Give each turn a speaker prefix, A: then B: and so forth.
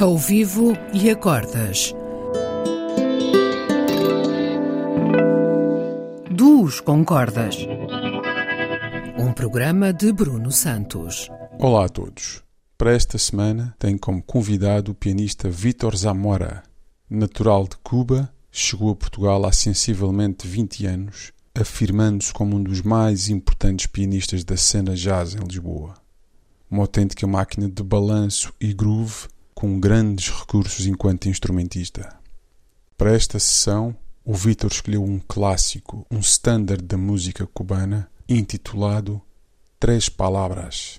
A: Ao vivo e a cordas. Duos com cordas. Um programa de Bruno Santos.
B: Olá a todos. Para esta semana tenho como convidado o pianista Vítor Zamora. Natural de Cuba, chegou a Portugal há sensivelmente 20 anos, afirmando-se como um dos mais importantes pianistas da cena jazz em Lisboa. Uma autêntica máquina de balanço e groove com grandes recursos enquanto instrumentista. Para esta sessão, o Vítor escolheu um clássico, um standard da música cubana, intitulado Três Palavras.